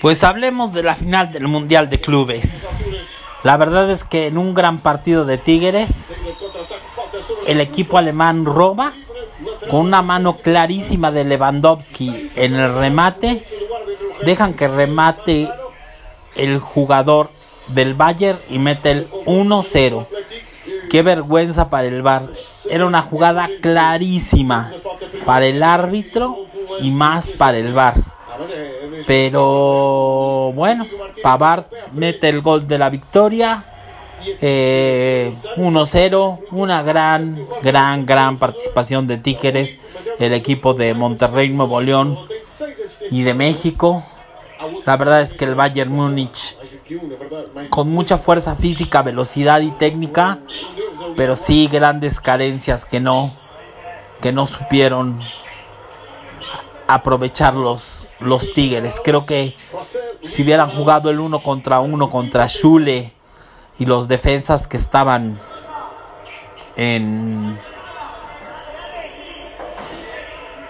Pues hablemos de la final del Mundial de Clubes. La verdad es que en un gran partido de Tigres, el equipo alemán roba con una mano clarísima de Lewandowski en el remate. Dejan que remate el jugador del Bayern y mete el 1-0. Qué vergüenza para el Bar. Era una jugada clarísima para el árbitro y más para el Bar. Pero bueno, Pavard mete el gol de la victoria. 1-0, eh, una gran, gran, gran participación de Tigres, el equipo de Monterrey, Nuevo León y de México. La verdad es que el Bayern Múnich, con mucha fuerza física, velocidad y técnica, pero sí grandes carencias que no, que no supieron aprovechar los, los Tigres. Creo que si hubieran jugado el uno contra uno contra Schule y los defensas que estaban en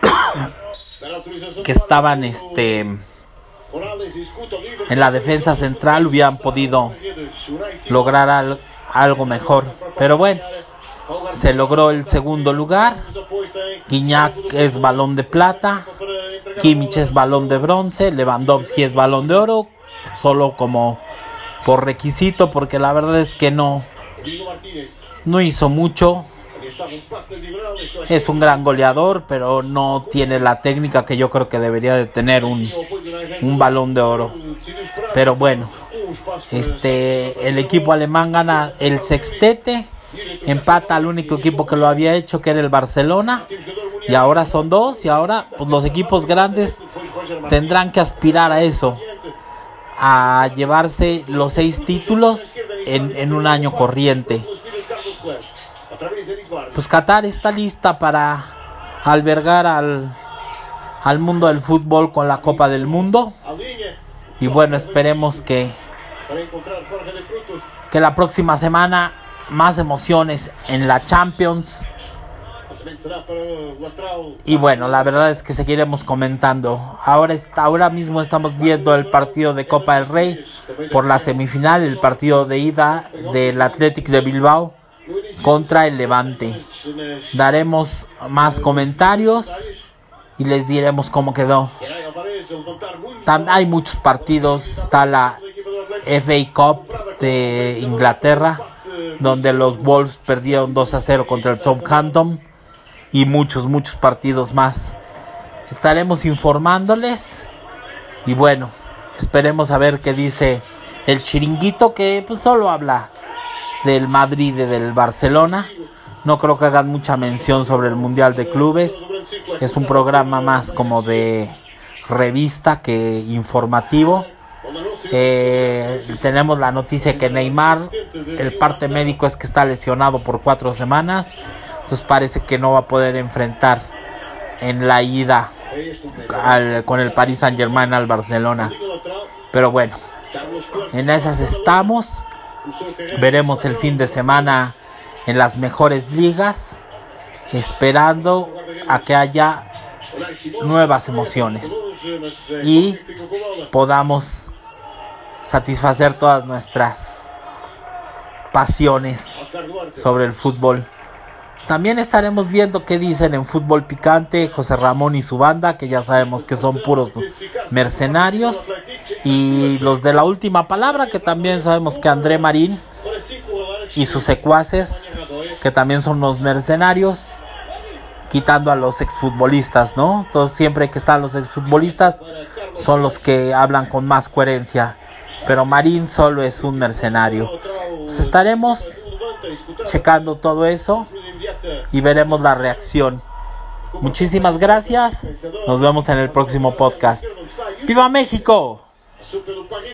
que estaban este en la defensa central hubieran podido lograr algo mejor pero bueno se logró el segundo lugar. Guiñac es balón de plata. Kimmich es balón de bronce. Lewandowski es balón de oro. Solo como por requisito, porque la verdad es que no, no hizo mucho. Es un gran goleador, pero no tiene la técnica que yo creo que debería de tener un, un balón de oro. Pero bueno, este el equipo alemán gana el sextete empata al único equipo que lo había hecho, que era el Barcelona. Y ahora son dos, y ahora pues, los equipos grandes tendrán que aspirar a eso, a llevarse los seis títulos en, en un año corriente. Pues Qatar está lista para albergar al, al mundo del fútbol con la Copa del Mundo. Y bueno, esperemos que, que la próxima semana más emociones en la Champions. Y bueno, la verdad es que seguiremos comentando. Ahora, está, ahora mismo estamos viendo el partido de Copa del Rey por la semifinal, el partido de ida del Athletic de Bilbao contra el Levante. Daremos más comentarios y les diremos cómo quedó. hay muchos partidos, está la FA Cup de Inglaterra donde los Wolves perdieron 2 a 0 contra el Southampton y muchos, muchos partidos más. Estaremos informándoles y bueno, esperemos a ver qué dice el chiringuito que pues solo habla del Madrid y del Barcelona. No creo que hagan mucha mención sobre el Mundial de Clubes. Es un programa más como de revista que informativo. Eh, tenemos la noticia que Neymar, el parte médico es que está lesionado por cuatro semanas, entonces parece que no va a poder enfrentar en la ida con el Paris Saint Germain al Barcelona. Pero bueno, en esas estamos. Veremos el fin de semana en las mejores ligas, esperando a que haya nuevas emociones y podamos satisfacer todas nuestras pasiones sobre el fútbol. También estaremos viendo qué dicen en Fútbol Picante José Ramón y su banda, que ya sabemos que son puros mercenarios. Y los de la última palabra, que también sabemos que André Marín y sus secuaces, que también son los mercenarios, quitando a los exfutbolistas, ¿no? Entonces siempre que están los exfutbolistas son los que hablan con más coherencia pero Marín solo es un mercenario. Pues estaremos checando todo eso y veremos la reacción. Muchísimas gracias. Nos vemos en el próximo podcast. ¡Viva México!